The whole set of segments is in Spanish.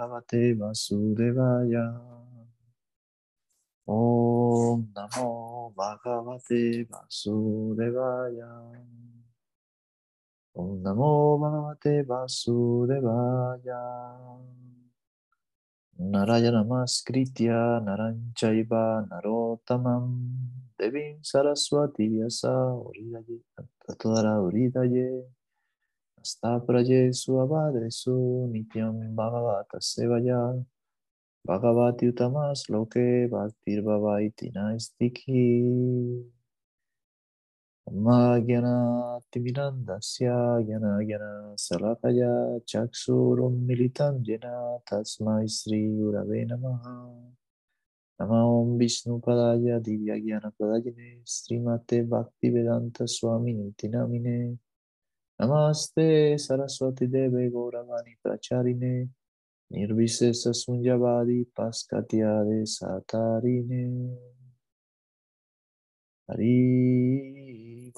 Bhagavate Vasudevaya. Om Namo Bhagavate Vasudevaya. Om Namo Bhagavate Vasudevaya. Narayana Maskritya Naranchaiva Narotamam Devim Saraswati Vyasa Uridaye Tatodara Uridaye Astaprajesu abhadresu nityam bhagavata sevaya bhagavati utamas loke bhaktir bhavaiti naistiki माज्ञनातिमिनन्दस्य ज्ञानज्ञान सलकया चक्षुरुन्मिलितं येन तस्मै श्रीगुरवे नमः नमो विष्णुपदाय दिव्यज्ञानप्रदायिने श्रीमते भक्तिवेदान्तस्वामिनिति नामिने Namaste Saraswati Deve Gauravani Pracharine. Nirvisesa Sunjavadi Paskatyade Satarine. Hari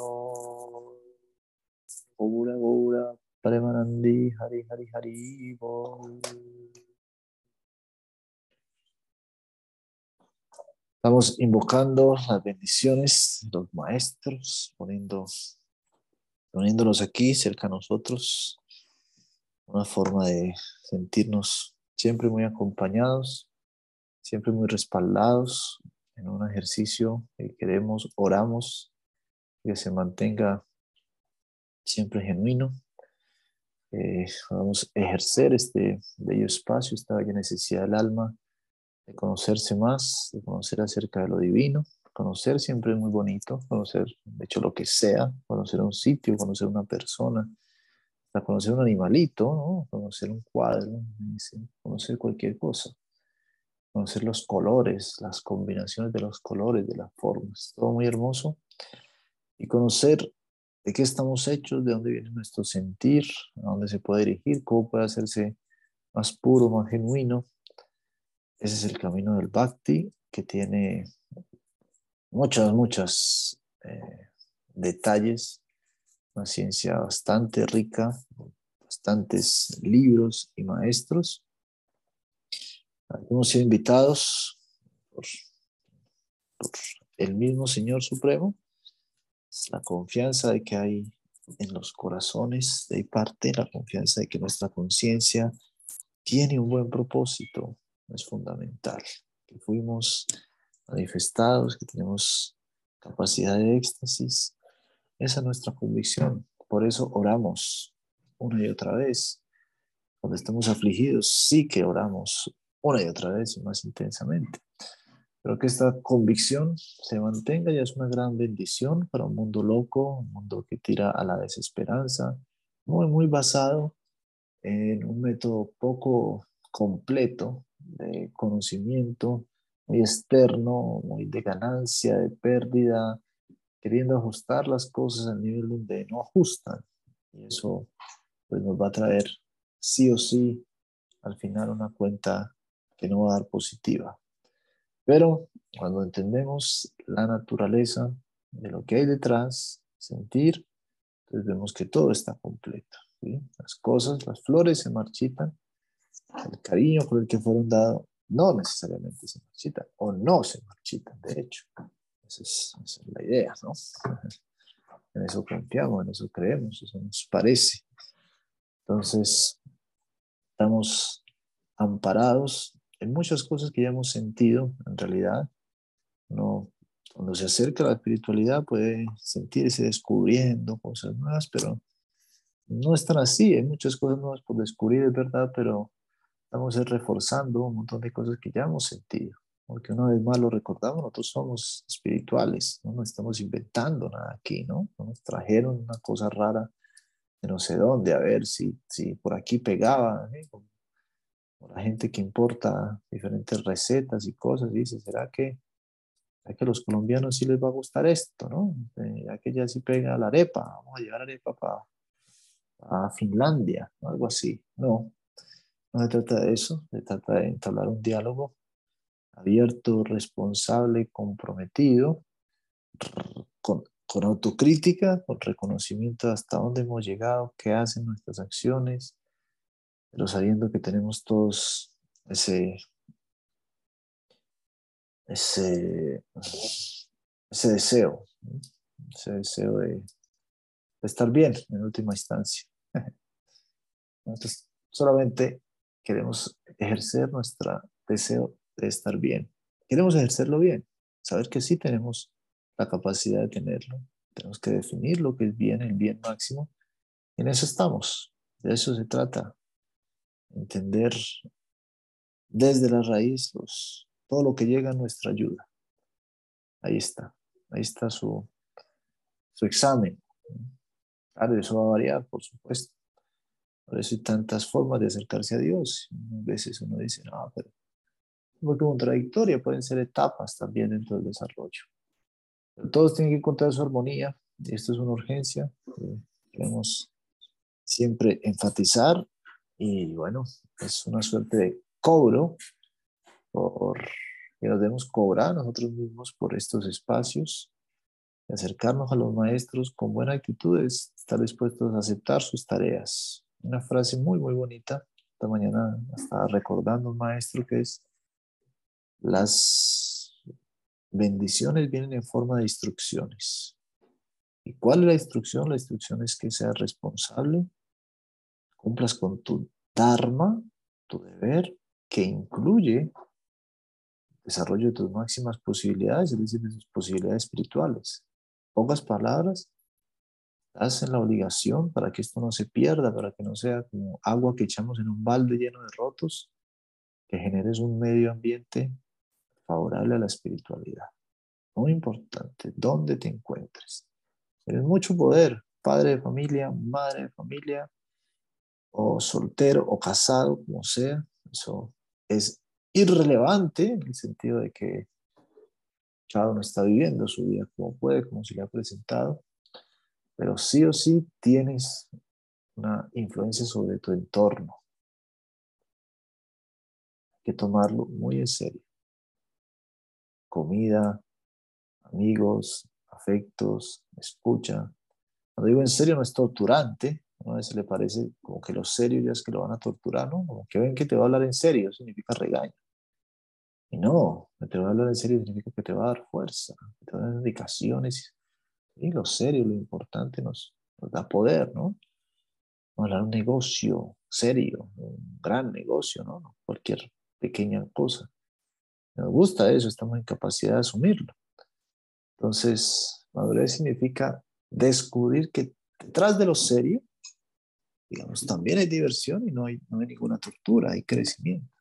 Gaura Gaura Premanandi Hari Hari Hari Estamos invocando las bendiciones de los maestros, poniendo, poniéndolos aquí cerca a nosotros. Una forma de sentirnos siempre muy acompañados, siempre muy respaldados en un ejercicio que queremos, oramos, que se mantenga siempre genuino. Eh, vamos a ejercer este bello espacio, esta bella necesidad del alma de conocerse más, de conocer acerca de lo divino. Conocer siempre es muy bonito, conocer, de hecho, lo que sea, conocer un sitio, conocer una persona, hasta conocer un animalito, ¿no? conocer un cuadro, conocer cualquier cosa conocer los colores, las combinaciones de los colores, de las formas, todo muy hermoso. Y conocer de qué estamos hechos, de dónde viene nuestro sentir, a dónde se puede dirigir, cómo puede hacerse más puro, más genuino. Ese es el camino del bhakti que tiene muchas, muchas eh, detalles, una ciencia bastante rica, bastantes libros y maestros Hemos sido invitados por, el mismo Señor Supremo. La confianza de que hay en los corazones de parte, la confianza de que nuestra conciencia tiene un buen propósito, es fundamental. Que fuimos manifestados, que tenemos capacidad de éxtasis. Esa es nuestra convicción. Por eso oramos una y otra vez. Cuando estamos afligidos, sí que oramos una y otra vez y más intensamente. Pero que esta convicción se mantenga ya es una gran bendición para un mundo loco, un mundo que tira a la desesperanza, muy, muy basado en un método poco completo de conocimiento, muy externo, muy de ganancia, de pérdida, queriendo ajustar las cosas al nivel donde no ajustan. Y eso pues, nos va a traer sí o sí al final una cuenta que no va a dar positiva. Pero cuando entendemos la naturaleza de lo que hay detrás, sentir, entonces vemos que todo está completo. Las cosas, las flores se marchitan, el cariño por el que fueron dados no necesariamente se marchitan o no se marchitan, de hecho. Esa es, esa es la idea, ¿no? En eso confiamos, en eso creemos, eso nos parece. Entonces, estamos amparados en muchas cosas que ya hemos sentido, en realidad, no, cuando se acerca a la espiritualidad puede sentirse descubriendo cosas nuevas, pero no es tan así, hay muchas cosas nuevas por descubrir, es verdad, pero estamos reforzando un montón de cosas que ya hemos sentido, porque una vez más lo recordamos, nosotros somos espirituales, no nos estamos inventando nada aquí, ¿no? nos trajeron una cosa rara de no sé dónde, a ver si, si por aquí pegaba, ¿eh? la gente que importa diferentes recetas y cosas, dice, ¿será que, ¿será que a los colombianos sí les va a gustar esto, no? Eh, ya que ya sí pega la arepa, vamos a llevar arepa para a Finlandia, algo así. No, no se trata de eso, se trata de entablar un diálogo abierto, responsable, comprometido, con, con autocrítica, con reconocimiento de hasta dónde hemos llegado, qué hacen nuestras acciones, pero sabiendo que tenemos todos ese, ese, ese deseo, ese deseo de, estar bien en última instancia. Entonces, solamente queremos ejercer nuestro deseo de estar bien. Queremos ejercerlo bien, saber que sí tenemos la capacidad de tenerlo. Tenemos que definir lo que es bien, el bien máximo. En eso estamos, de eso se trata. Entender desde la raíz todo lo que llega a nuestra ayuda. Ahí está, ahí está su, su examen. Claro, eso va a variar, por supuesto. Por eso hay tantas formas de acercarse a Dios. A veces uno dice, no, pero muy contradictoria, pueden ser etapas también dentro del desarrollo. Todos tienen que encontrar su armonía y esto es una urgencia que queremos siempre enfatizar y bueno, es una suerte de cobro por que nos debemos cobrar nosotros mismos por estos espacios acercarnos a los maestros con buena actitud es estar dispuestos a aceptar sus tareas. Una frase muy, muy bonita. Esta mañana estaba recordando un maestro que es, las bendiciones vienen en forma de instrucciones. ¿Y cuál es la instrucción? La instrucción es que seas responsable, cumplas con tu dharma, tu deber, que incluye desarrollo de tus máximas posibilidades, es decir, de tus posibilidades espirituales pocas palabras, estás en la obligación para que esto no se pierda, para que no sea como agua que echamos en un balde lleno de rotos, que generes un medio ambiente favorable a la espiritualidad. Muy importante, dónde te encuentres. Tienes mucho poder, padre de familia, madre de familia, o soltero o casado, como sea. Eso es irrelevante en el sentido de que cada uno está viviendo su vida como puede, como se le ha presentado, pero sí o sí tienes una influencia sobre tu entorno. Hay que tomarlo muy en serio. Comida, amigos, afectos, escucha. Cuando digo en serio no es torturante, a veces le parece como que lo serio ya es que lo van a torturar, ¿no? Como que ven que te va a hablar en serio, significa regaño. Y no, te va a hablar en serio significa que te va a dar fuerza, te va a dar indicaciones. Y lo serio, lo importante nos, da poder, ¿no? De un negocio serio, un gran negocio, ¿no? Cualquier pequeña cosa. Nos gusta eso, estamos en capacidad de asumirlo. Entonces, madurez significa descubrir que detrás de lo serio, digamos, también hay diversión y no hay, no hay ninguna tortura, hay crecimiento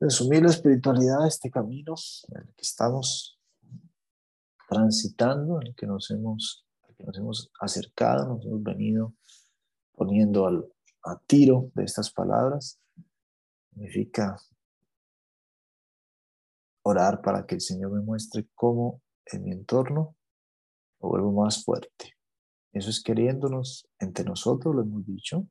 resumir la espiritualidad, este camino en el que estamos transitando, en el que nos hemos, que nos hemos acercado, nos hemos venido poniendo al, a tiro de estas palabras, significa orar para que el Señor me muestre cómo en mi entorno lo vuelvo más fuerte. Eso es queriéndonos entre nosotros, lo hemos dicho,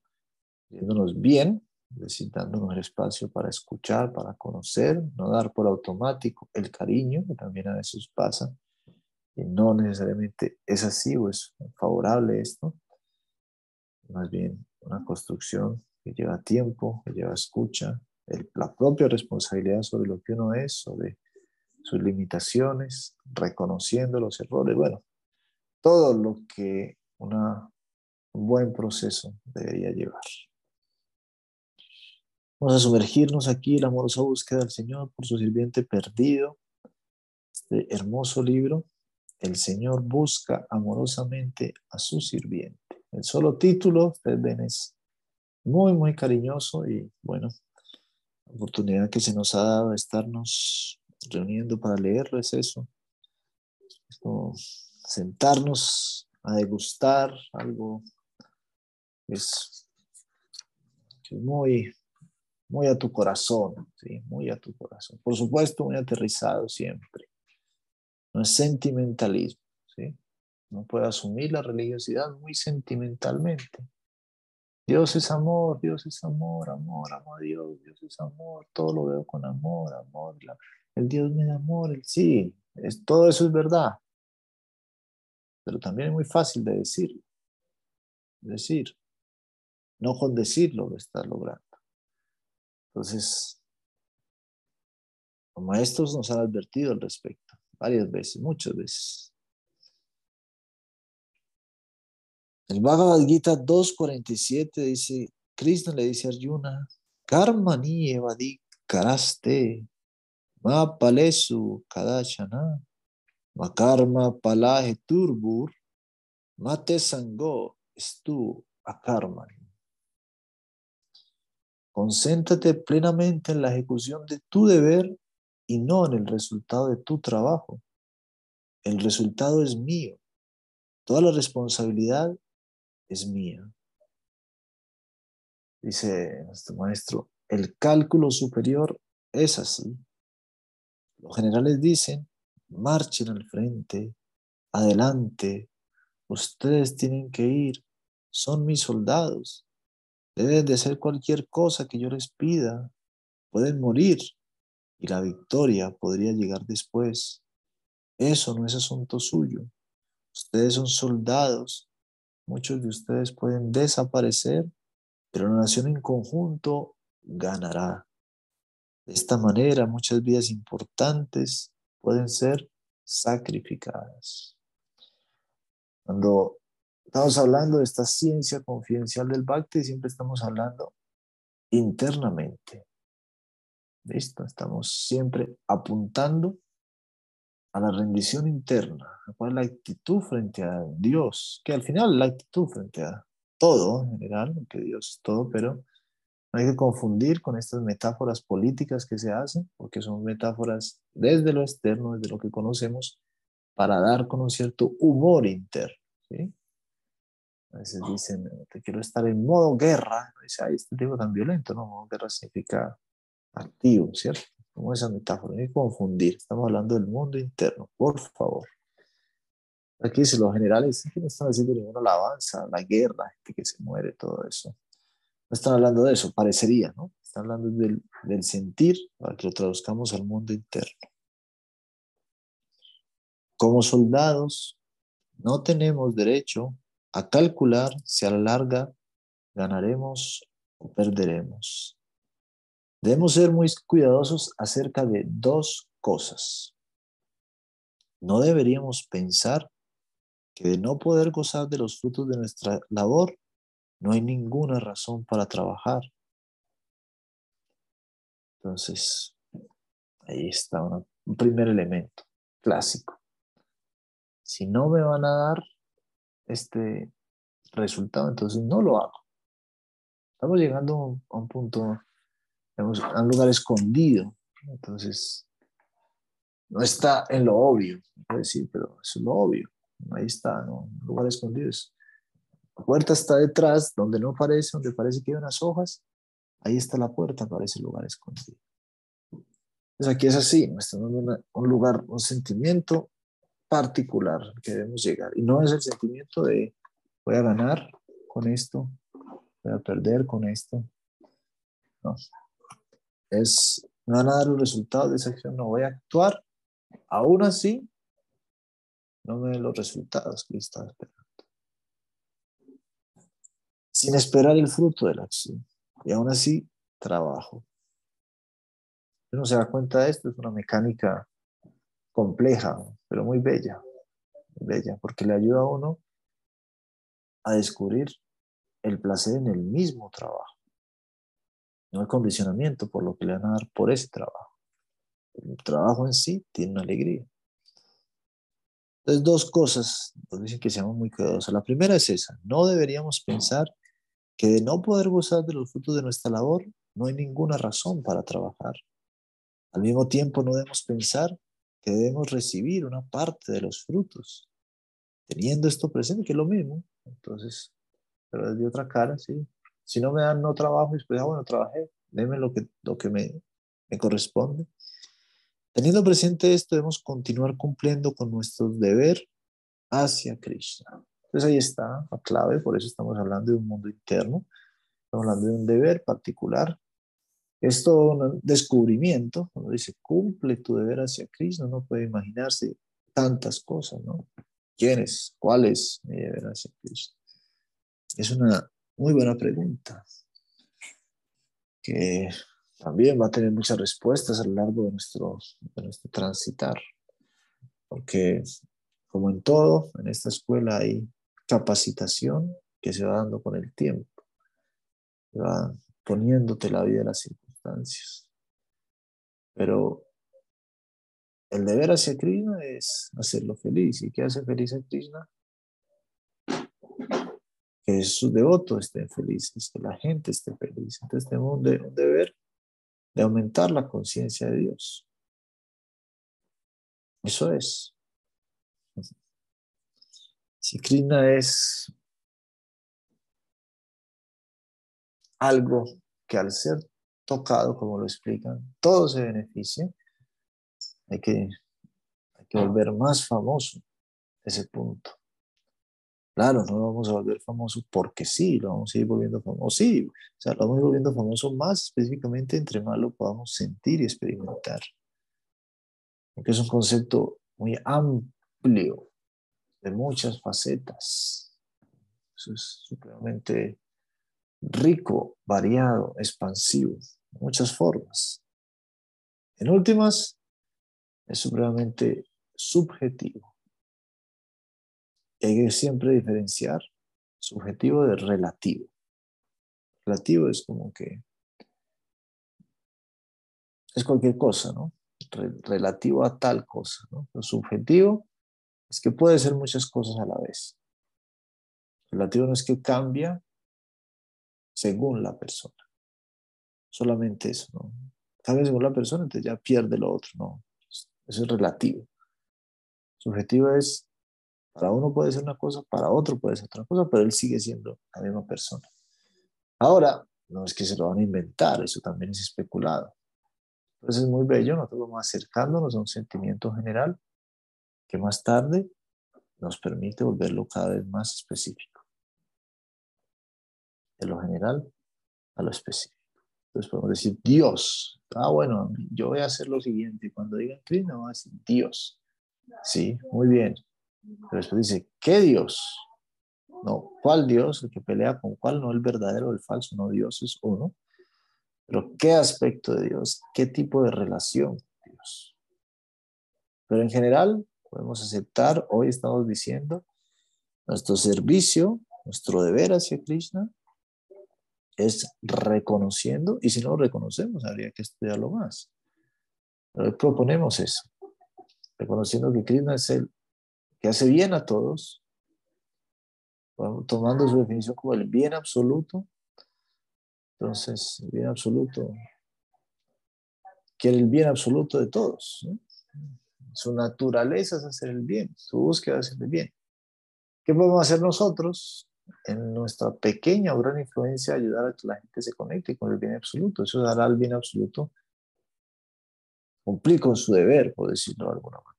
queriéndonos bien es dándonos el espacio para escuchar, para conocer, no dar por automático el cariño, que también a veces pasa, y no necesariamente es así o es favorable esto, más bien una construcción que lleva tiempo, que lleva escucha, la propia responsabilidad sobre lo que uno es, sobre sus limitaciones, reconociendo los errores, bueno, todo lo que un buen proceso debería llevar. Vamos a sumergirnos aquí en la amorosa búsqueda del Señor por su sirviente perdido. Este hermoso libro, El Señor busca amorosamente a su sirviente. El solo título, ustedes ven, es muy, muy cariñoso y bueno, la oportunidad que se nos ha dado de estarnos reuniendo para leerlo es eso. Sentarnos a degustar algo es, es muy, muy a tu corazón, ¿sí? muy a tu corazón. Por supuesto, muy aterrizado siempre. No es sentimentalismo, ¿sí? No puede asumir la religiosidad muy sentimentalmente. Dios es amor, Dios es amor, amor, amo a Dios, Dios es amor, todo lo veo con amor, amor. el Dios me da amor, el sí, es, todo eso es verdad. Pero también es muy fácil de decirlo. Decir, no con decirlo lo estás logrando. Entonces, Los maestros nos han advertido al respecto, varias veces, muchas veces. El Bhagavad Gita 2.47 dice, Krishna le dice a Arjuna, Karma ni evadi karaste, ma palesu kadachana, ma karma palaje turbur, mate sango estu akarmani. Concéntrate plenamente en la ejecución de tu deber y no en el resultado de tu trabajo. El resultado es mío. Toda la responsabilidad es mía. Dice nuestro maestro, el cálculo superior es así. Los generales dicen, marchen al frente, adelante, ustedes tienen que ir, son mis soldados, deben de hacer cualquier cosa que yo les pida, pueden morir y la victoria podría llegar después. Eso no es asunto suyo. Ustedes son soldados Muchos de ustedes pueden desaparecer, pero la nación en conjunto ganará. De esta manera, muchas vidas importantes pueden ser sacrificadas. Cuando estamos hablando de esta ciencia confidencial del Bhakti, siempre estamos hablando internamente. ¿Listo? Estamos siempre apuntando a la rendición interna, es la actitud frente a Dios, que al final la actitud frente a todo en general, que Dios es todo, pero no hay que confundir con estas metáforas políticas que se hacen, porque son metáforas desde lo externo, desde lo que conocemos, para dar con un cierto humor interno. ¿sí? A veces dicen, te quiero estar en modo guerra. Dice, ay, este tipo tan violento, ¿no? Modo guerra significa activo, ¿cierto? como esa metáfora, no hay que confundir, estamos hablando del mundo interno, por favor. Aquí dice, los generales que no están haciendo ninguna alabanza, la guerra, gente que se muere, todo eso. No están hablando de eso, parecería, ¿no? Están hablando del, del sentir para que lo traduzcamos al mundo interno. Como soldados, no tenemos derecho a calcular si a la larga ganaremos o perderemos. Debemos ser muy cuidadosos acerca de dos cosas. No deberíamos pensar que de no poder gozar de los frutos de nuestra labor, no hay ninguna razón para trabajar. Entonces, ahí está un primer elemento clásico. Si no me van a dar este resultado, entonces no lo hago. Estamos llegando a un punto a un lugar escondido. Entonces, no está en lo obvio, puedo decir, pero es lo obvio. Ahí está, ¿no? Un lugar escondido. La puerta está detrás, donde no parece, donde parece que hay unas hojas. Ahí está la puerta, parece el lugar escondido. Entonces aquí es así, está en un lugar, un sentimiento particular que debemos llegar. Y no es el sentimiento de voy a ganar con esto, voy a perder con esto. No, es, me van a dar los resultados de esa acción, no voy a actuar, aún así, no me den los resultados que estaba esperando. Sin esperar el fruto de la acción. Y aún así, trabajo. Uno se da cuenta de esto, es una mecánica compleja, pero muy bella, bella, porque le ayuda a uno a descubrir el placer en el mismo trabajo. No hay condicionamiento por lo que le van a dar por ese trabajo. El trabajo en sí tiene una alegría. Entonces, dos cosas nos dicen que seamos muy cuidadosos. La primera es esa. No deberíamos pensar que de no poder gozar de los frutos de nuestra labor, no hay ninguna razón para trabajar. Al mismo tiempo, no debemos pensar que debemos recibir una parte de los frutos, teniendo esto presente, que es lo mismo. Entonces, pero desde otra cara, sí, si no me dan, no trabajo y después, ah, bueno, trabajé, déme lo que, lo que me, me corresponde. Teniendo presente esto, debemos continuar cumpliendo con nuestro deber hacia Krishna. Entonces ahí está la clave, por eso estamos hablando de un mundo interno, estamos hablando de un deber particular. Esto un descubrimiento, cuando dice cumple tu deber hacia Krishna, no puede imaginarse tantas cosas, ¿no? ¿Quiénes? ¿Cuál es mi deber hacia Krishna? Es una muy buena pregunta. Que también va a tener muchas respuestas a lo largo de nuestro, de nuestro transitar. Porque como en todo, en esta escuela hay capacitación que se va dando con el tiempo. va poniéndote la vida de las circunstancias. Pero el deber hacia Krishna es hacerlo feliz. ¿Y qué hace feliz a Krishna? Que sus devotos estén felices, que la gente esté feliz. Entonces tenemos un, deber de aumentar la conciencia de Dios. Eso es. Si Krishna es algo que al ser tocado, como lo explican, todo se beneficia, hay que, hay que volver más famoso ese punto. Claro, no lo vamos a volver famoso porque sí, lo vamos a ir volviendo famoso. Sí, o sea, lo vamos a ir volviendo famoso más específicamente entre más lo podamos sentir y experimentar. Porque es un concepto muy amplio, de muchas facetas. Eso es supremamente rico, variado, expansivo, muchas formas. En últimas, es supremamente subjetivo. Hay que siempre diferenciar subjetivo de relativo. Relativo es como que es cualquier cosa, ¿no? relativo a tal cosa, ¿no? Lo subjetivo es que puede ser muchas cosas a la vez. Relativo no es que cambia según la persona. Solamente eso, ¿no? Cambia según la persona, entonces ya pierde lo otro, ¿no? Eso es relativo. Subjetivo es, para uno puede ser una cosa, para otro puede ser otra cosa, pero él sigue siendo la misma persona. Ahora, no es que se lo van a inventar, eso también es especulado. Entonces es muy bello, nosotros vamos acercándonos a un sentimiento general que más tarde nos permite volverlo cada vez más específico. De lo general a lo específico. Entonces podemos decir Dios. Ah, bueno, yo voy a hacer lo siguiente. Cuando digan Krishna, voy a decir Dios. Sí, muy bien. Pero después dice, ¿qué Dios? No, ¿cuál Dios? El que pelea con cuál, no el verdadero o el falso, no Dios es uno. Pero ¿qué aspecto de Dios? ¿Qué tipo de relación con Dios? Pero en general, podemos aceptar, hoy estamos diciendo, nuestro servicio, nuestro deber hacia Krishna es reconociendo, y si no lo reconocemos, habría que estudiarlo más. Pero hoy proponemos eso, reconociendo que Krishna es el que hace bien a todos, tomando su definición como el bien absoluto. Entonces, el bien absoluto quiere el bien absoluto de todos. Su naturaleza es hacer el bien, su búsqueda es hacer el bien. ¿Qué podemos hacer nosotros? en nuestra pequeña o gran influencia ayudar a que la gente se conecte con el bien absoluto. Eso dará al bien absoluto cumplir con su deber, por decirlo de alguna manera.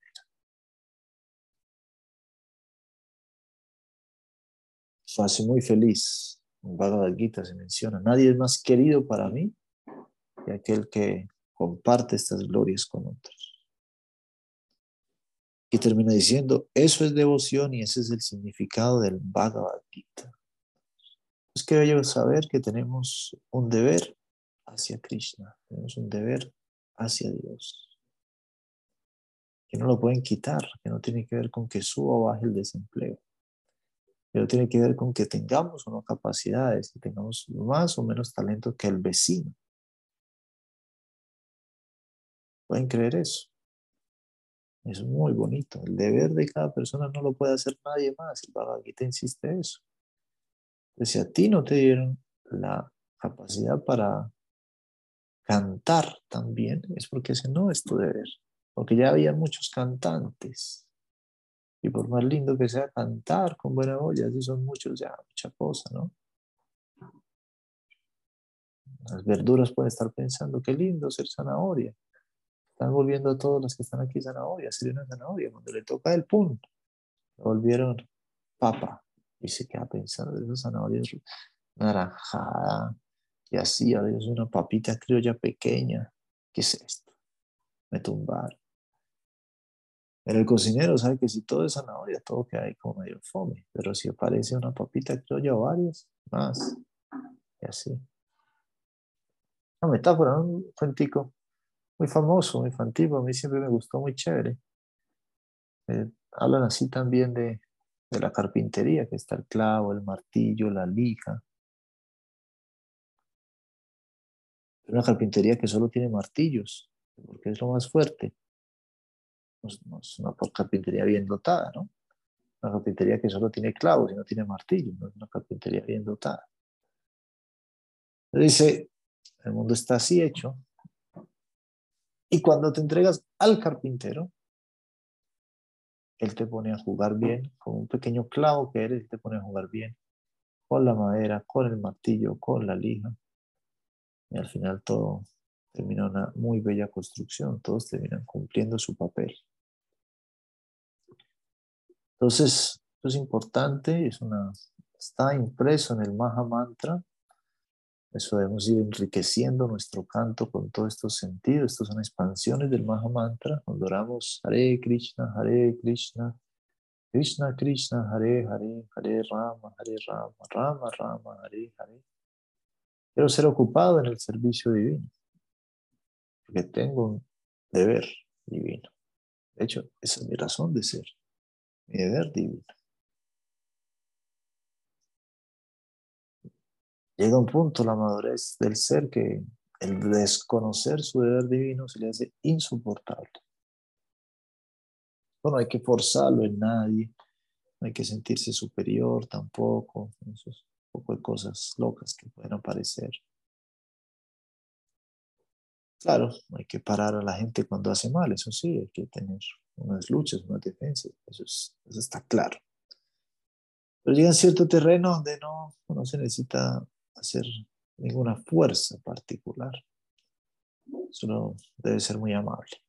Hace muy feliz. En Bhagavad Gita se menciona, nadie es más querido para mí que aquel que comparte estas glorias con otros. Y termina diciendo, eso es devoción y ese es el significado del Bhagavad Gita. Es que bello saber que tenemos un deber hacia Krishna, tenemos un deber hacia Dios, que no lo pueden quitar, que no tiene que ver con que suba o baje el desempleo, pero tiene que ver con que tengamos o no capacidades, que tengamos más o menos talento que el vecino. ¿Pueden creer eso? Es muy bonito. El deber de cada persona no lo puede hacer nadie más. El Bhagavad Gita insiste eso. Si a ti no te dieron la capacidad para cantar también, es porque ese no es tu deber. Porque ya había muchos cantantes. Y por más lindo que sea cantar con buena voz, ya son muchos, ya mucha cosa, ¿no? Las verduras pueden estar pensando, qué lindo ser zanahoria. Están volviendo a todos los que están aquí zanahoria, sería una zanahoria. Cuando le toca el punto, volvieron papa. Y se queda pensando esa zanahoria naranjada. Y así, a veces una papita criolla pequeña. ¿Qué es esto? Me tumbar. Pero el cocinero sabe que si todo es zanahoria, todo queda ahí como medio fome. Pero si aparece una papita criolla o varias, más. Y así. una metáfora, un cuentico muy famoso, muy infantil, a mí siempre me gustó, muy chévere. Eh, hablan así también de, de la carpintería, que está el clavo, el martillo, la lija. Una carpintería que solo tiene martillos, porque es lo más fuerte. No, es una carpintería bien dotada, ¿no? Una carpintería que solo tiene clavos y no tiene martillos, no es una carpintería bien dotada. Dice, el mundo está así hecho. Y cuando te entregas al carpintero, él te pone a jugar bien, con un pequeño clavo que eres, te pone a jugar bien, con la madera, con el martillo, con la lija. Y al final todo termina una muy bella construcción, todos terminan cumpliendo su papel. Entonces, esto es importante, está impreso en el Maha Mantra, eso debemos ir enriqueciendo nuestro canto con todos estos sentidos. Estas son expansiones del Maha Mantra. Cuando Hare Krishna, Hare Krishna, Krishna Krishna, Hare Hare, Hare Rama, Hare Rama, Rama Rama, Hare Hare. Quiero ser ocupado en el servicio divino, porque tengo un deber divino. De hecho, esa es mi razón de ser, mi deber divino. llega un punto la madurez del ser que el desconocer su deber divino se le hace insoportable. Bueno, hay que forzarlo en nadie, no hay que sentirse superior tampoco, esos poco de cosas locas que pueden aparecer. Claro, hay que parar a la gente cuando hace mal, eso sí, hay que tener unas luchas, unas defensas, eso, está claro. Pero llega a cierto terreno donde no, no se necesita hacer ninguna fuerza particular. Solo debe ser muy amable,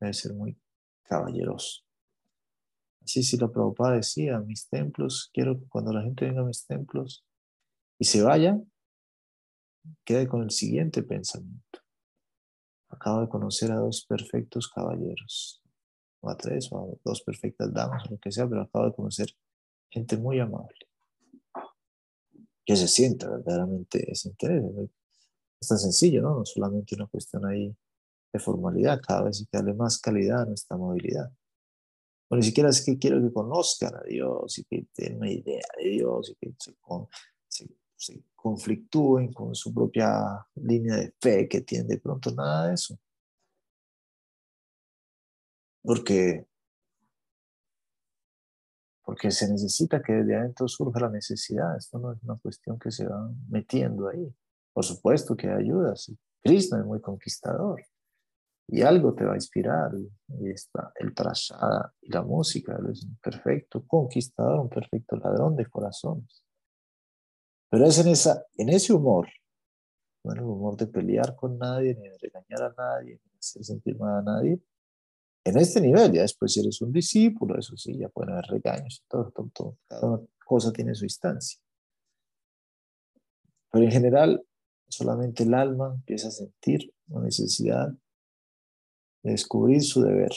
debe ser muy caballeroso. Así si la Prabhupada decía, mis templos, quiero que cuando la gente venga a mis templos y se vaya, quede con el siguiente pensamiento. Acabo de conocer a dos perfectos caballeros, a tres, o a dos perfectas damas, o lo que sea, pero acabo de conocer gente muy amable que se sienta verdaderamente ese interés. Es tan sencillo, ¿no? No solamente una cuestión ahí de formalidad, cada vez hay que darle más calidad a nuestra movilidad. O ni siquiera es que quiero que conozcan a Dios y que tengan una idea de Dios y que se, se conflictúen con su propia línea de fe que tienen de pronto, nada de eso. Porque porque se necesita que desde adentro surja la necesidad. Esto no es una cuestión que se va metiendo ahí. Por supuesto que ayuda. Krishna es muy conquistador y algo te va a inspirar. Y está el prasada y la música. Él es un perfecto conquistador, un perfecto ladrón de corazones. Pero es en, esa, en ese humor, no en el humor de pelear con nadie, ni de regañar a nadie, ni de hacer sentir mal a nadie, en este nivel, ya después si eres un discípulo, eso sí, ya pueden haber regaños, todo, todo, todo, cosa tiene su instancia. Pero en general, solamente el alma empieza a sentir la necesidad de descubrir su deber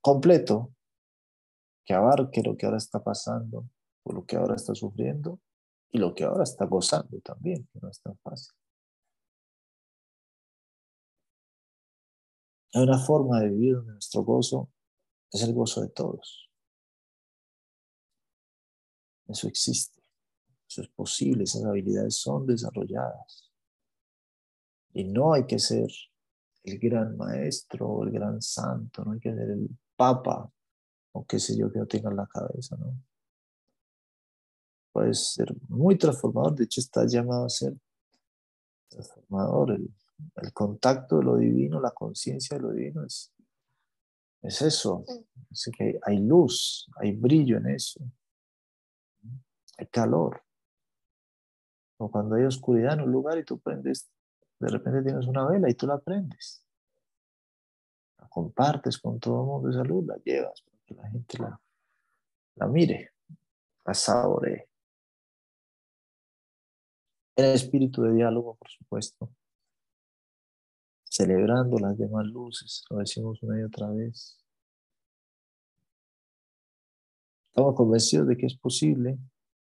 completo, que abarque lo que ahora está pasando, o lo que ahora está sufriendo, y lo que ahora está gozando también, que no es tan fácil. Hay una forma de vivir donde nuestro gozo es el gozo de todos. Eso existe, eso es posible, esas habilidades son desarrolladas. Y no hay que ser el gran maestro o el gran santo, no hay que ser el papa o qué sé yo que no tenga en la cabeza, ¿no? Puedes ser muy transformador, de hecho está llamado a ser transformador, el contacto de lo divino, la conciencia de lo divino es, es eso. Es que hay luz, hay brillo en eso. Hay calor. O cuando hay oscuridad en un lugar y tú prendes, de repente tienes una vela y tú la prendes. La compartes con todo el mundo esa luz, la llevas para que la gente la, la mire, la saboree. El espíritu de diálogo, por supuesto celebrando las demás luces, lo decimos una y otra vez. Estamos convencidos de que es posible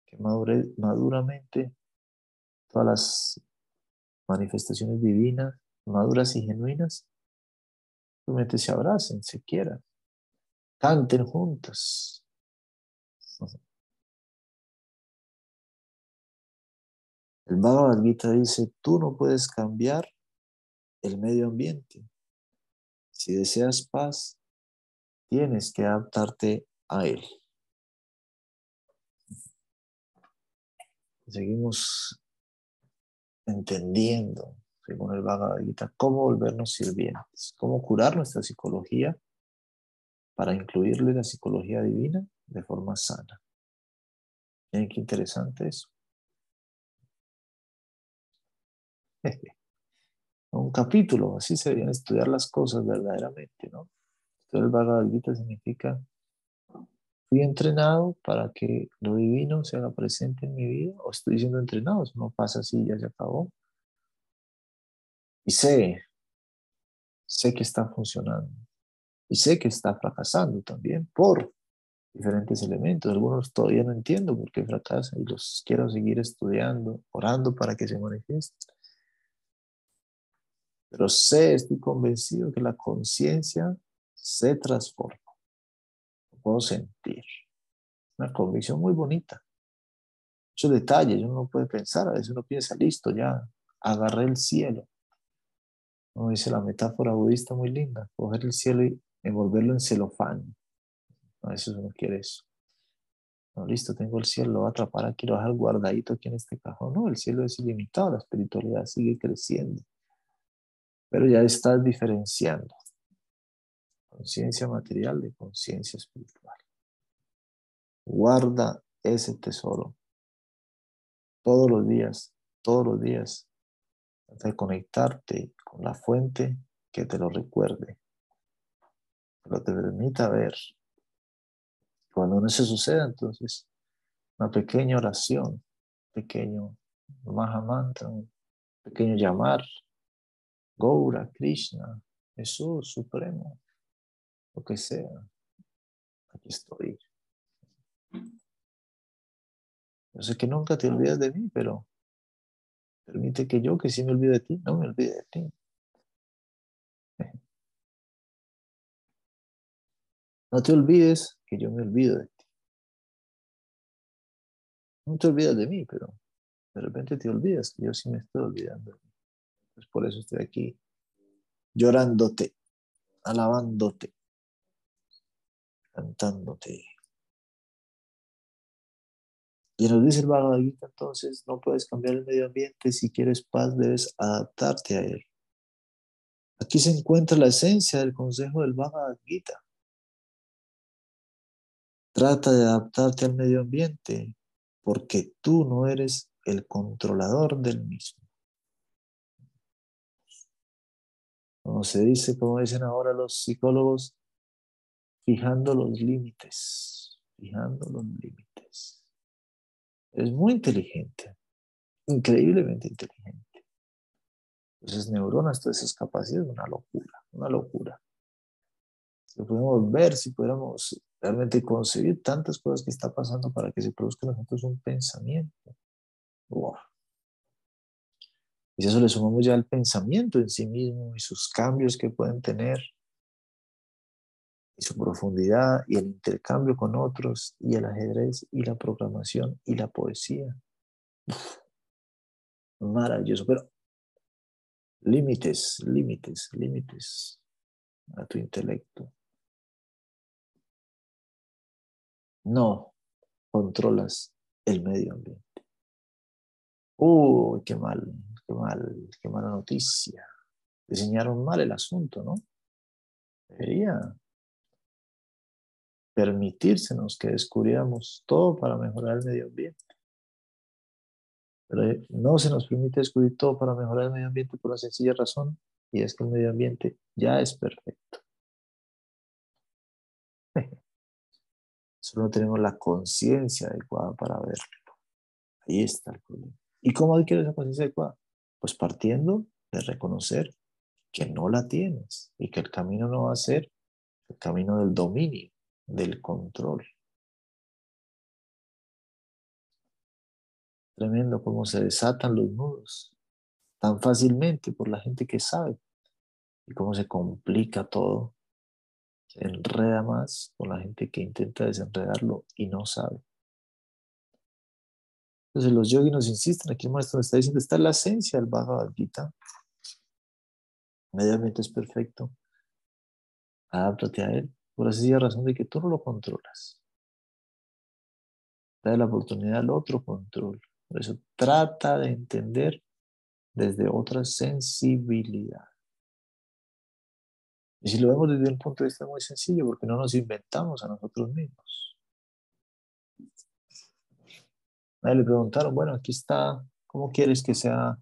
que madure, maduramente todas las manifestaciones divinas, maduras y genuinas, simplemente se abracen, se quieran, canten juntas. El Bhagavad Gita dice, tú no puedes cambiar el medio ambiente. Si deseas paz, tienes que adaptarte a él. Seguimos entendiendo, según el Bhagavad Gita, cómo volvernos sirvientes, cómo curar nuestra psicología para incluirle la psicología divina de forma sana. Miren qué interesante eso. Un capítulo, así se deberían estudiar las cosas verdaderamente, ¿no? Estudiar el Bhagavad Gita significa fui entrenado para que lo divino se haga presente en mi vida, o estoy siendo entrenado, no pasa así, ya se acabó. Y sé, sé que está funcionando. Y sé que está fracasando también por diferentes elementos. Algunos todavía no entiendo por qué fracasan y los quiero seguir estudiando, orando para que se manifiesten. Pero sé, estoy convencido que la conciencia se transforma. Lo puedo sentir. Una convicción muy bonita. Muchos detalles, uno no puede pensar, a veces uno piensa, listo, ya, agarré el cielo. Como dice la metáfora budista muy linda, coger el cielo y envolverlo en celofán. A veces uno quiere eso. No, listo, tengo el cielo, lo voy a atrapar aquí, lo voy a dejar guardadito aquí en este cajón. No, el cielo es ilimitado, la espiritualidad sigue creciendo. Pero ya estás diferenciando conciencia material de conciencia espiritual. Guarda ese tesoro todos los días, todos los días, de conectarte con la fuente que te lo recuerde, que lo te permita ver. Cuando no se suceda, entonces, una pequeña oración, pequeño Mahamantra, un pequeño llamar, Gaura, Krishna, Jesús Supremo, lo que sea. Aquí estoy. Yo sé que nunca te olvidas de mí, pero permite que yo, que sí me olvide de ti, no me olvide de ti. No te olvides que yo me olvido de ti. No te olvidas de mí, pero de repente te olvidas que yo sí me estoy olvidando de pues por eso estoy aquí llorándote, alabándote, cantándote. Y nos dice el Bhagavad Gita, entonces no puedes cambiar el medio ambiente, si quieres paz debes adaptarte a él. Aquí se encuentra la esencia del consejo del Bhagavad Gita. Trata de adaptarte al medio ambiente porque tú no eres el controlador del mismo. Como se dice, como dicen ahora los psicólogos, fijando los límites, fijando los límites. Es muy inteligente, increíblemente inteligente. Esas neuronas, todas esas capacidades, una locura, una locura. Si podemos ver, si pudiéramos realmente concebir tantas cosas que está pasando para que se produzca en nosotros un pensamiento. Wow. Y si eso le sumamos ya el pensamiento en sí mismo y sus cambios que pueden tener, y su profundidad y el intercambio con otros y el ajedrez y la programación y la poesía. maravilloso, pero límites, límites, límites a tu intelecto. No controlas el medio ambiente. Uy, qué mal, qué mal, qué mala noticia. Diseñaron mal el asunto, ¿no? Debería permitírsenos que descubriéramos todo para mejorar el medio ambiente. Pero no se nos permite descubrir todo para mejorar el medio ambiente por una sencilla razón, y es que el medio ambiente ya es perfecto. Solo no tenemos la conciencia adecuada para verlo. Ahí está el problema. ¿Y cómo adquiere esa conciencia adecuada? Pues partiendo de reconocer que no la tienes y que el camino no va a ser el camino del dominio, del control. Tremendo cómo se desatan los nudos tan fácilmente por la gente que sabe y cómo se complica todo, se enreda más con la gente que intenta desenredarlo y no sabe. Entonces los yogis nos insisten, aquí el maestro nos está diciendo, está la esencia del Bhagavad Gita. Mediamente es perfecto. Adáptate a él, por así sencilla razón de que tú no lo controlas. Da la oportunidad al otro control. Por eso trata de entender desde otra sensibilidad. Y si lo vemos desde un punto de vista muy sencillo, porque no nos inventamos a nosotros mismos. A le preguntaron, bueno, aquí está, ¿cómo quieres que sea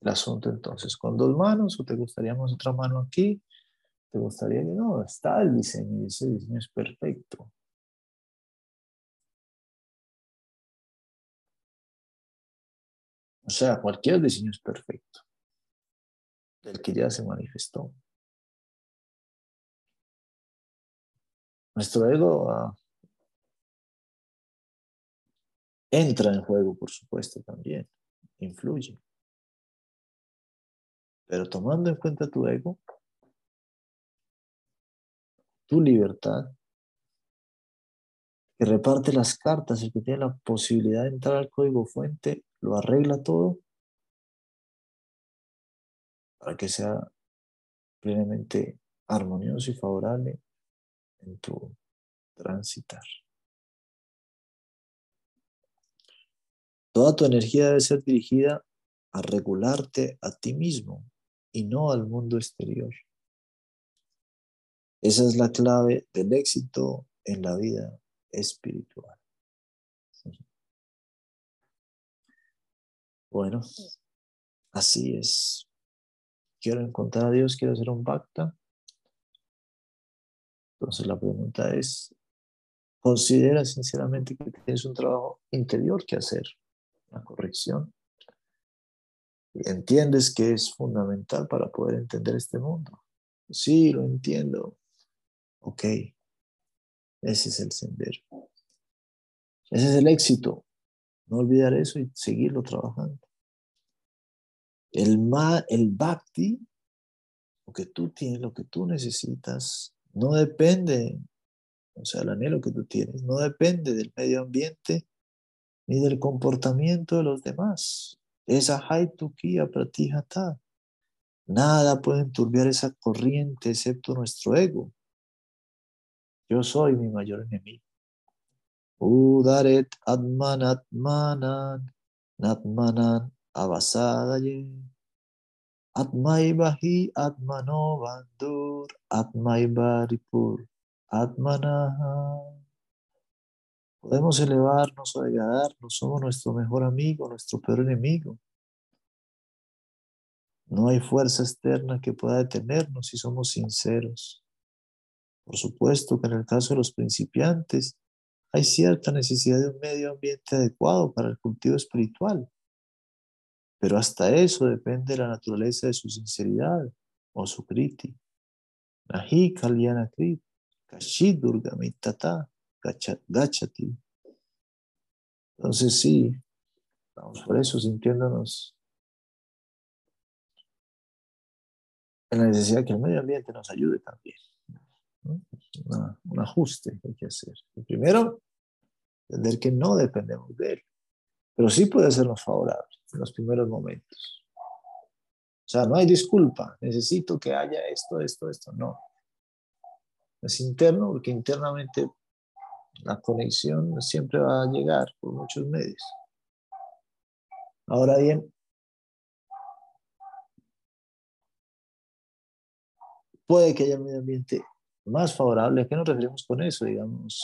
el asunto entonces? ¿Con dos manos o te gustaría más otra mano aquí? ¿Te gustaría que no? Está el diseño y ese diseño es perfecto. O sea, cualquier diseño es perfecto. El que ya se manifestó. Nuestro ego entra en juego, por supuesto, también. Influye. Pero tomando en cuenta tu ego, tu libertad, que reparte las cartas, y que tiene la posibilidad de entrar al código fuente, lo arregla todo para que sea plenamente armonioso y favorable en tu transitar. Toda tu energía debe ser dirigida a regularte a ti mismo y no al mundo exterior. Esa es la clave del éxito en la vida espiritual. Bueno, así es. Quiero encontrar a Dios, quiero hacer un pacto. Entonces la pregunta es, ¿considera sinceramente que tienes un trabajo interior que hacer? Una corrección. ¿Y entiendes que es fundamental para poder entender este mundo? Sí, lo entiendo. Ok, ese es el sendero. Ese es el éxito. No olvidar eso y seguirlo trabajando. El, ma, el bhakti, lo que tú tienes, lo que tú necesitas, no depende, o sea, el anhelo que tú tienes, no depende del medio ambiente ni del comportamiento de los demás. Esa haitukia pratihata. Nada puede enturbiar esa corriente excepto nuestro ego. Yo soy mi mayor enemigo. Udaret atman atmanan natmanan avasadaye. Atmaibahi atmano bandur atmaibaripur atmanaha. Podemos elevarnos o degradarnos, somos nuestro mejor amigo, nuestro peor enemigo. No hay fuerza externa que pueda detenernos si somos sinceros. Por supuesto que en el caso de los principiantes hay cierta necesidad de un medio ambiente adecuado para el cultivo espiritual, pero hasta eso depende de la naturaleza de su sinceridad o su kriti. Nahi kalyana krit, gachati. Entonces sí, vamos por eso sintiéndonos en la necesidad que el medio ambiente nos ayude también un ajuste que hay que hacer. Primero, entender que no dependemos de él, pero sí puede sernos favorable en los primeros momentos. O sea, no hay disculpa, necesito que haya esto, esto, esto, no. Es interno porque internamente la conexión siempre va a llegar por muchos medios. Ahora bien, puede que haya medio ambiente más favorable. ¿A qué nos referimos con eso? Digamos,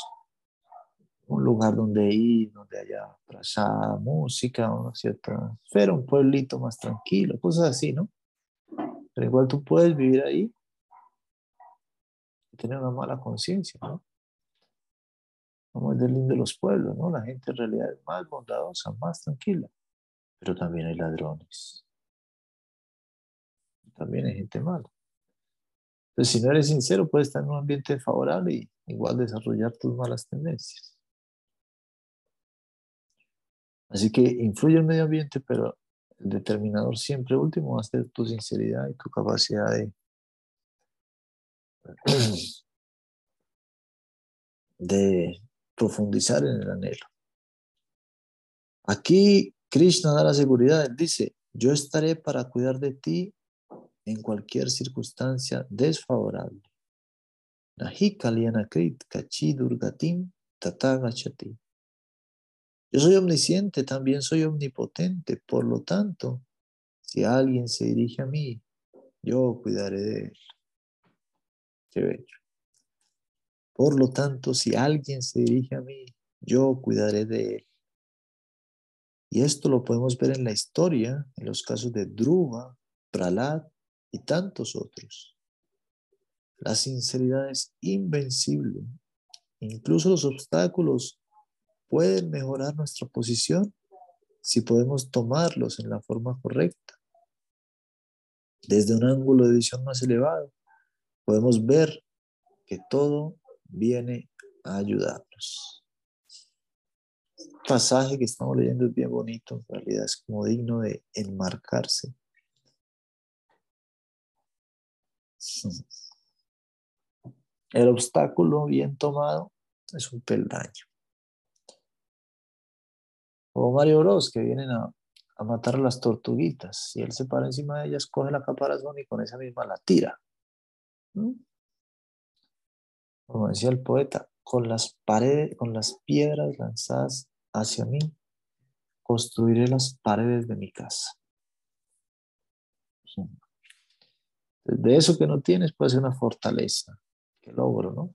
un lugar donde ir, donde haya trazada música, una cierta esfera, un pueblito más tranquilo, cosas así, ¿no? Pero igual tú puedes vivir ahí y tener una mala conciencia, ¿no? Como es del lindo de los pueblos, ¿no? La gente en realidad es más bondadosa, más tranquila, pero también hay ladrones. También hay gente mala. Entonces, si no eres sincero, puedes estar en un ambiente favorable y igual desarrollar tus malas tendencias. Así que influye el medio ambiente, pero el determinador siempre último va a ser tu sinceridad y tu capacidad de, de profundizar en el anhelo. Aquí Krishna da la seguridad, él dice, yo estaré para cuidar de ti en cualquier circunstancia desfavorable. Nahi Kachi Durgatim Tatagachati. Yo soy omnisciente, también soy omnipotente, por lo tanto, si alguien se dirige a mí, yo cuidaré de él. Qué bello. Por lo tanto, si alguien se dirige a mí, yo cuidaré de él. Y esto lo podemos ver en la historia, en los casos de Druva, Pralat y tantos otros. La sinceridad es invencible. Incluso los obstáculos pueden mejorar nuestra posición si podemos tomarlos en la forma correcta. Desde un ángulo de visión más elevado, podemos ver que todo viene a ayudarnos. El pasaje que estamos leyendo es bien bonito, en realidad es como digno de enmarcarse. El obstáculo bien tomado es un peldaño. O Mario Bros, que vienen a, matar a las tortuguitas. Y él se para encima de ellas, coge la caparazón y con esa misma la tira. ¿Mm? Como decía el poeta, con las paredes, con las piedras lanzadas hacia mí, construiré las paredes de mi casa. De eso que no tienes puede ser una fortaleza. Que logro, ¿no?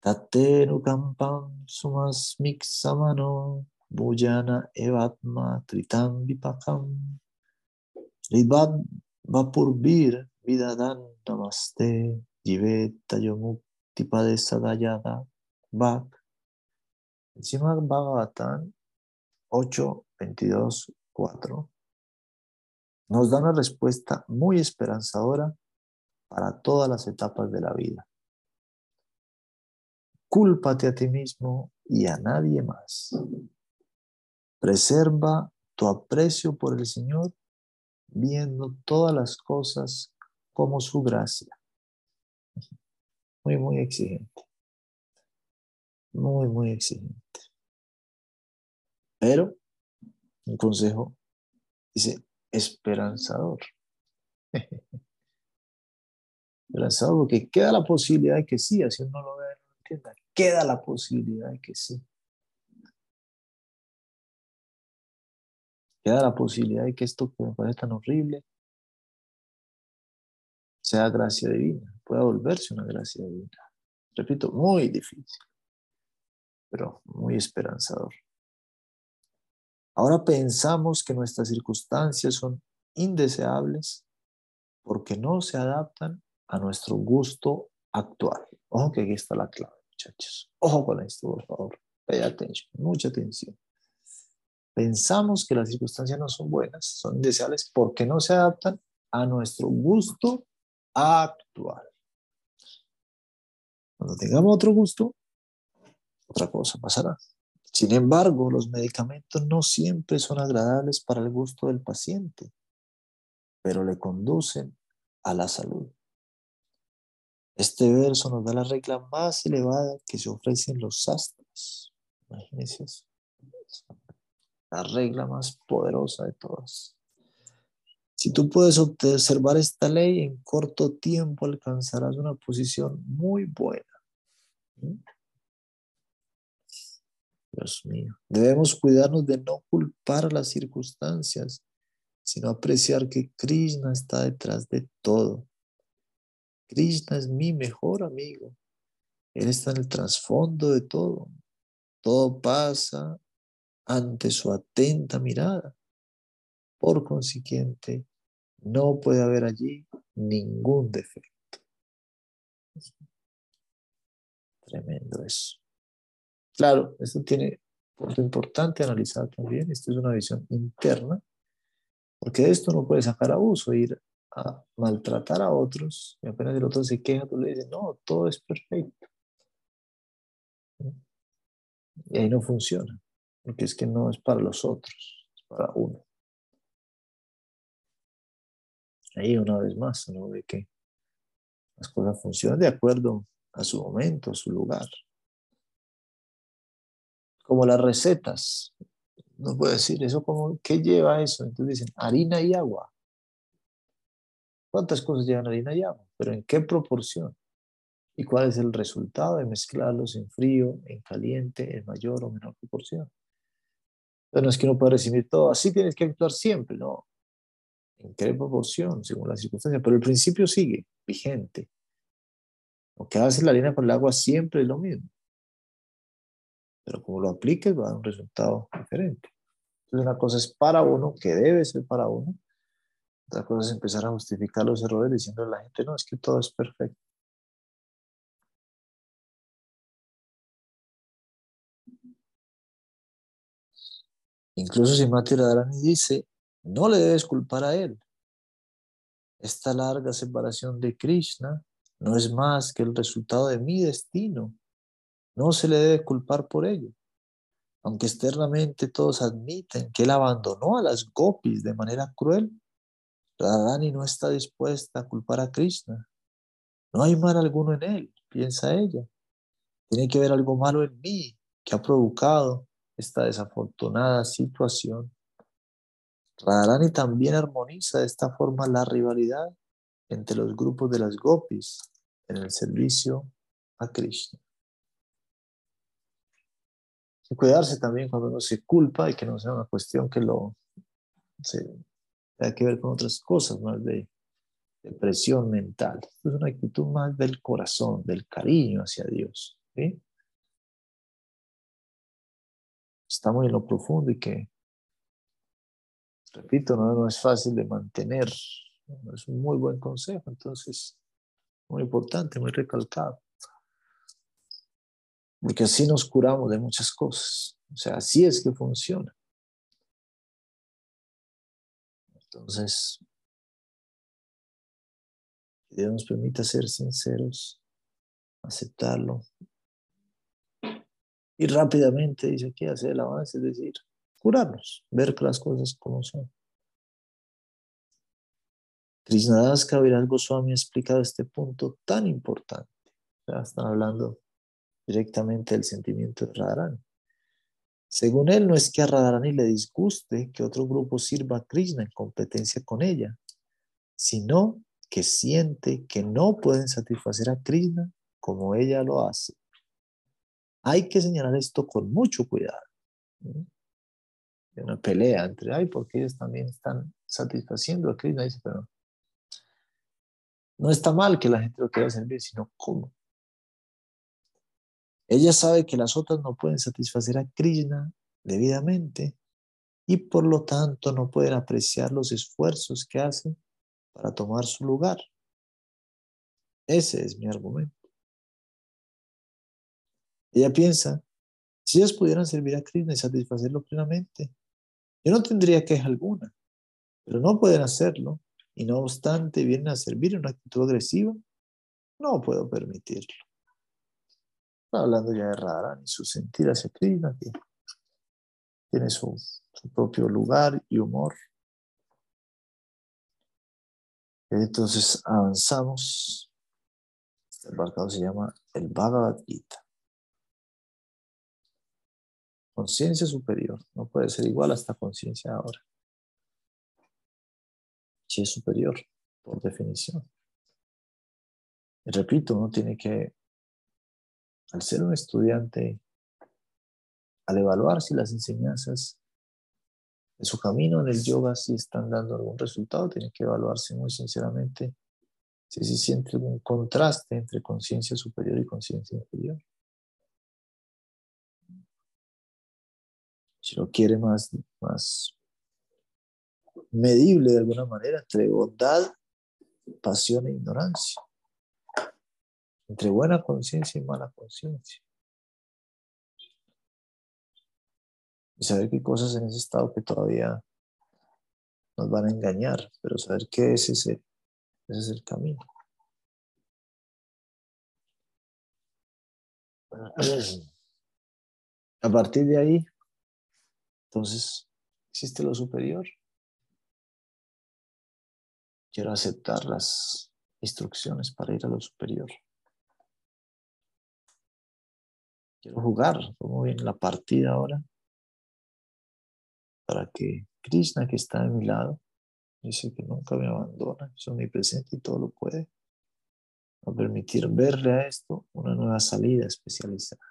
Tatenu kampam sumas mixamano bujana evatma tritam vipakam Ribad vapurbir vidadan namaste jiveta yomukti padesadayada bak. Encima Bhagavatam 8, 22, 4 nos da una respuesta muy esperanzadora para todas las etapas de la vida. Cúlpate a ti mismo y a nadie más. Preserva tu aprecio por el Señor viendo todas las cosas como su gracia. Muy, muy exigente. Muy, muy exigente. Pero, un consejo, dice, esperanzador. esperanzador porque queda la posibilidad de que sí, así uno lo ve, no entienda queda la posibilidad de que sí. Queda la posibilidad de que esto que me parece tan horrible sea gracia divina, pueda volverse una gracia divina. Repito, muy difícil, pero muy esperanzador. Ahora pensamos que nuestras circunstancias son indeseables porque no se adaptan a nuestro gusto actual. Ojo que aquí está la clave muchachos. Ojo con esto, por favor. Pay atención, mucha atención. Pensamos que las circunstancias no son buenas, son indeseables porque no se adaptan a nuestro gusto actual. Cuando tengamos otro gusto, otra cosa pasará. Sin embargo, los medicamentos no siempre son agradables para el gusto del paciente, pero le conducen a la salud. Este verso nos da la regla más elevada que se ofrecen los sastras. Imagínense. La regla más poderosa de todas. Si tú puedes observar esta ley, en corto tiempo alcanzarás una posición muy buena. ¿Mm? Dios mío. Debemos cuidarnos de no culpar a las circunstancias, sino apreciar que Krishna está detrás de todo Krishna es mi mejor amigo. Él está en el trasfondo de todo. Todo pasa ante su atenta mirada. Por consiguiente, no puede haber allí ningún defecto. Tremendo eso. Claro, esto tiene punto importante analizar también. Esto es una visión interna, porque de esto no puede sacar abuso, ir a maltratar a otros y apenas el otro se queja, tú le dices, no, todo es perfecto. Y ahí no funciona, porque es que no es para los otros, es para uno. Ahí una vez más uno ve que las cosas funcionan de acuerdo a su momento, a su lugar. Como las recetas. No puede decir eso como, ¿qué lleva eso? Entonces dicen harina y agua. ¿Cuántas cosas llevan harina y agua? Pero ¿en qué proporción? ¿Y cuál es el resultado de mezclarlos en frío, en caliente, en mayor o menor proporción? Entonces no es que uno pueda recibir todo, así tienes que actuar siempre, no. En qué proporción, según las circunstancias, pero el principio sigue vigente. Lo que hace la harina con el agua siempre es lo mismo. Pero como lo apliques va a dar un resultado diferente. Entonces una cosa es para uno, que debe ser para uno, otra cosa es empezar a justificar los errores diciendo a la gente, no, es que todo es perfecto. Incluso si Mati Radharani dice, no le debes culpar a él. Esta larga separación de Krishna no es más que el resultado de mi destino. No se le debe culpar por ello. Aunque externamente todos admiten que él abandonó a las gopis de manera cruel, Radharani no está dispuesta a culpar a Krishna. No hay mal alguno en él, piensa ella. Tiene que haber algo malo en mí que ha provocado esta desafortunada situación. Radharani también armoniza de esta forma la rivalidad entre los grupos de las gopis en el servicio a Krishna. Hay cuidarse también cuando uno se culpa y que no sea una cuestión que lo tenga que ver con otras cosas más de, de presión mental. Es una actitud más del corazón, del cariño hacia Dios. ¿sí? Estamos en lo profundo y que, repito, no, no es fácil de mantener. Es un muy buen consejo, entonces, muy importante, muy recalcado. Porque así nos curamos de muchas cosas. O sea, así es que funciona. Entonces, que Dios nos permita ser sinceros, aceptarlo. Y rápidamente dice aquí hacer el avance, es decir, curarnos, ver las cosas como son. Krishnadas Kaviraj Goswami ha explicado este punto tan importante. Ya están hablando directamente del sentimiento de Radharani. Según él, no es que a Radharani le disguste que otro grupo sirva a Krishna en competencia con ella, sino que siente que no pueden satisfacer a Krishna como ella lo hace. Hay que señalar esto con mucho cuidado. Una pelea entre, ay, porque ellos también están satisfaciendo a Krishna, dice, pero no está mal que la gente lo quiera servir, sino cómo. Ella sabe que las otras no pueden satisfacer a Krishna debidamente y por lo tanto no pueden apreciar los esfuerzos que hacen para tomar su lugar. Ese es mi argumento. Ella piensa, si ellas pudieran servir a Krishna y satisfacerlo plenamente, yo no tendría queja alguna, pero no pueden hacerlo y no obstante vienen a servir en una actitud agresiva, no puedo permitirlo hablando ya de y su sentir hacia Krishna, tiene su, propio lugar y humor. Entonces avanzamos. Este embarcado se llama el Bhagavad Gita. Conciencia superior. No puede ser igual a esta conciencia ahora. Si es superior, por definición. Y repito, uno tiene que al ser un estudiante, al evaluar si las enseñanzas de su camino en el yoga si están dando algún resultado, tiene que evaluarse muy sinceramente si se siente algún contraste entre conciencia superior y conciencia inferior. Lo quiere más, más medible de alguna manera entre bondad, pasión e ignorancia entre buena conciencia y mala conciencia. Y saber qué cosas en ese estado que todavía nos van a engañar, pero saber que es ese es el camino. A partir de ahí, entonces, existe lo superior. Quiero aceptar las instrucciones para ir a lo superior. Quiero jugar como bien la partida ahora para que Krishna, que está a mi lado, dice que nunca me abandona, es omnipresente y todo lo puede, a permitir verle a esto una nueva salida especializada.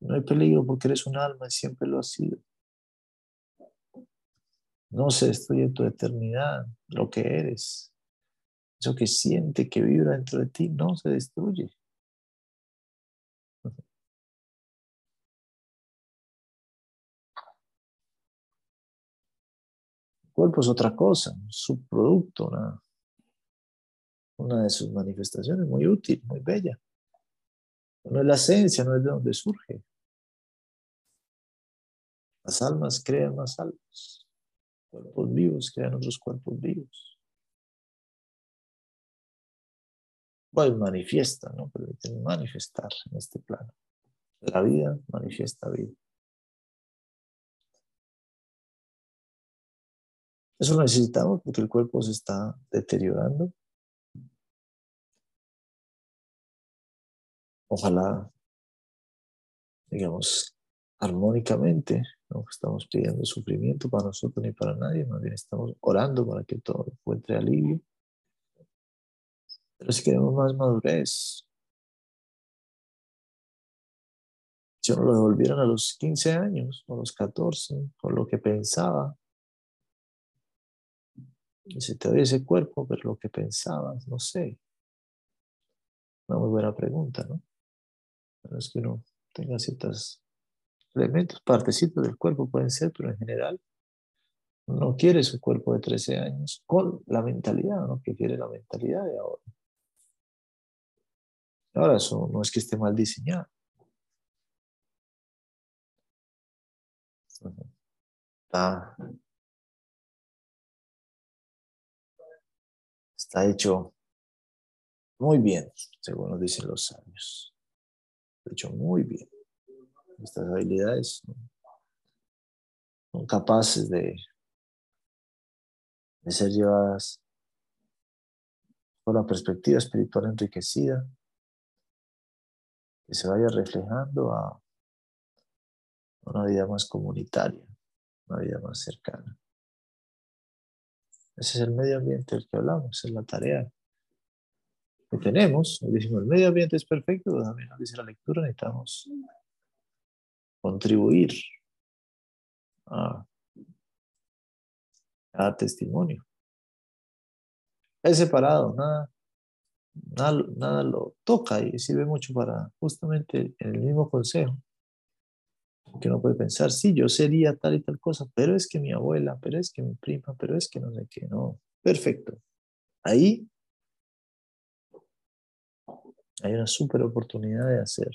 No hay peligro porque eres un alma y siempre lo has sido. No se destruye tu eternidad, lo que eres. Eso que siente, que vibra dentro de ti, no se destruye. El cuerpo es otra cosa, un subproducto, una, una de sus manifestaciones muy útil, muy bella. No es la esencia, no es de donde surge. Las almas crean más almas. Cuerpos vivos crean otros cuerpos vivos. Pues manifiesta, ¿no? Permiten manifestar en este plano. La vida manifiesta vida. Eso lo necesitamos porque el cuerpo se está deteriorando. Ojalá, digamos, armónicamente, no estamos pidiendo sufrimiento para nosotros ni para nadie, más bien estamos orando para que todo encuentre alivio. Pero si queremos más madurez, si uno lo devolvieran a los 15 años o a los 14, con lo que pensaba, y se te doy ese cuerpo, pero lo que pensabas, no sé. Una muy buena pregunta, ¿no? Es que uno tenga ciertas elementos, partecitos del cuerpo pueden ser, pero en general no quiere su cuerpo de 13 años con la mentalidad, ¿no? Que quiere la mentalidad de ahora. Ahora eso no es que esté mal diseñado. Está, está hecho muy bien, según nos dicen los sabios. Está hecho muy bien. Estas habilidades son capaces de, ser llevadas por la perspectiva espiritual enriquecida, que se vaya reflejando a una vida más comunitaria, una vida más cercana. Ese es el medio ambiente del que hablamos, es la tarea que tenemos. Decimos, el medio ambiente es perfecto, también dice la lectura, necesitamos contribuir a, testimonio. Es separado, nada, nada, nada lo toca y sirve mucho para justamente en el mismo consejo. Que uno puede pensar, sí, yo sería tal y tal cosa, pero es que mi abuela, pero es que mi prima, pero es que no sé qué, no. Perfecto. Ahí hay una súper oportunidad de hacer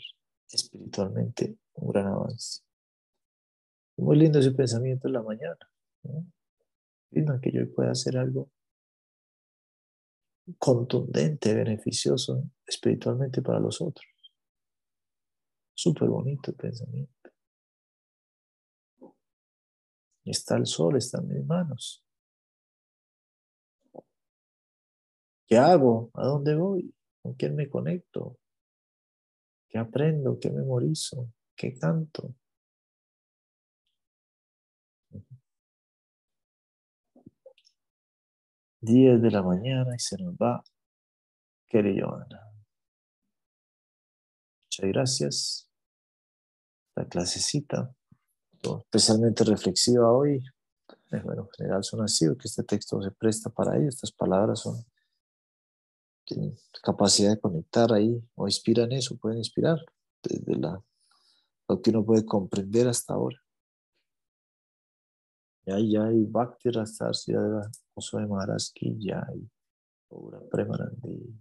espiritualmente un gran avance. Muy lindo ese pensamiento en la mañana. ¿no? Que yo pueda hacer algo contundente, beneficioso espiritualmente para los otros. Súper bonito el pensamiento. Está el sol, está en mis manos. ¿Qué hago? ¿A dónde voy? ¿Con quién me conecto? ¿Qué aprendo? ¿Qué memorizo? ¿Qué canto? 10 de la mañana y se nos va Kelly Johanna. Muchas gracias. La clasecita, especialmente reflexiva hoy. Bueno, en general son así, que este texto se presta para ello. Estas palabras son tienen capacidad de conectar ahí o inspiran eso, pueden inspirar desde la, lo que uno puede comprender hasta ahora. Ya hay Bhakti Rastar Siddhara Oswai Maharaj Ki Jai Pura Premanandi